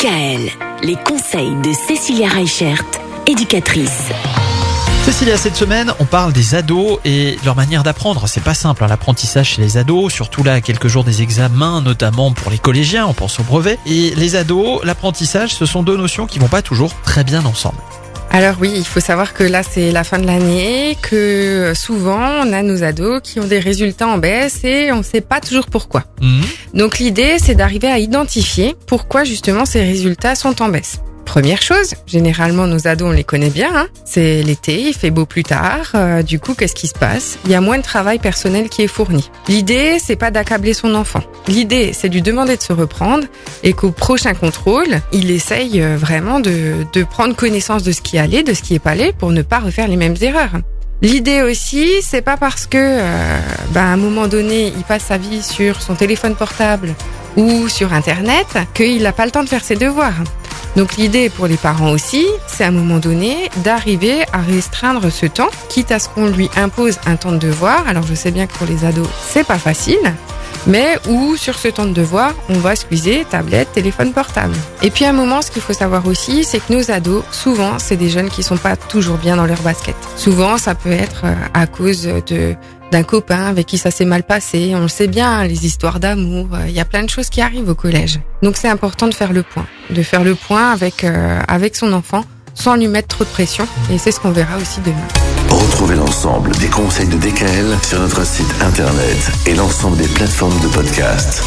DKL, les conseils de Cécilia Reichert, éducatrice. Cécilia, cette semaine, on parle des ados et leur manière d'apprendre. C'est pas simple, hein, l'apprentissage chez les ados, surtout là, à quelques jours des examens, notamment pour les collégiens, on pense au brevet. Et les ados, l'apprentissage, ce sont deux notions qui vont pas toujours très bien ensemble. Alors oui, il faut savoir que là c'est la fin de l'année, que souvent on a nos ados qui ont des résultats en baisse et on ne sait pas toujours pourquoi. Mhm. Donc l'idée c'est d'arriver à identifier pourquoi justement ces résultats sont en baisse. Première chose, généralement nos ados on les connaît bien, hein. c'est l'été, il fait beau plus tard, euh, du coup qu'est-ce qui se passe? Il y a moins de travail personnel qui est fourni. L'idée c'est pas d'accabler son enfant, l'idée c'est de lui demander de se reprendre et qu'au prochain contrôle, il essaye euh, vraiment de, prendre connaissance de ce qui allait, de ce qui est pas allé pour ne pas refaire les mêmes erreurs. L'idée aussi, c'est pas parce que, euh, ben, à un moment donné, il passe sa vie sur son téléphone portable ou sur Internet qu'il n'a pas le temps de faire ses devoirs. Donc l'idée pour les parents aussi, c'est à un moment donné d'arriver à restreindre ce temps, quitte à ce qu'on lui impose un temps de devoir. Alors je sais bien que pour les ados, c'est pas facile, mais où sur ce temps de devoir, on va squeezer tablette, téléphone portable. Et puis à un moment, ce qu'il faut savoir aussi, c'est que nos ados, souvent, c'est des jeunes qui sont pas toujours bien dans leur basket. Souvent, ça peut être euh, à cause de d'un copain avec qui ça s'est mal passé. On le sait bien, les histoires d'amour. euh, Il y a plein de choses qui arrivent au collège. Donc c'est important de faire le point, de faire le point avec euh, avec son enfant sans lui mettre trop de pression. Et c'est ce qu'on verra aussi demain. Retrouvez l'ensemble des conseils de DKL sur notre site internet et l'ensemble des plateformes de podcast.